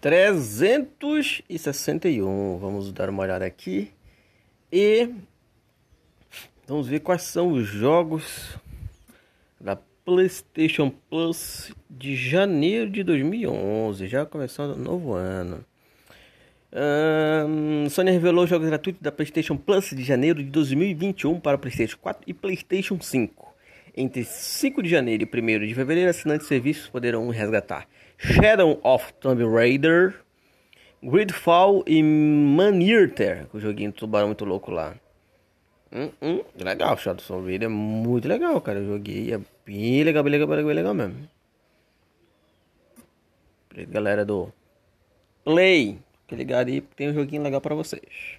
361. Vamos dar uma olhada aqui. E vamos ver quais são os jogos da PlayStation Plus de janeiro de 2011. Já começando o novo ano. Um, Sony revelou jogos gratuitos da PlayStation Plus de janeiro de 2021 para PlayStation 4 e PlayStation 5. Entre 5 de janeiro e 1 de fevereiro, assinantes de serviços poderão resgatar Shadow of Tomb Raider, Gridfall e Manirter, o joguinho do tubarão muito louco lá. Hum, hum, legal, Shadow of Tomb Raider é muito legal, cara. Eu joguei, é bem legal, bem legal, bem legal, bem legal mesmo. Galera do Play, que ligado aí, tem um joguinho legal para vocês.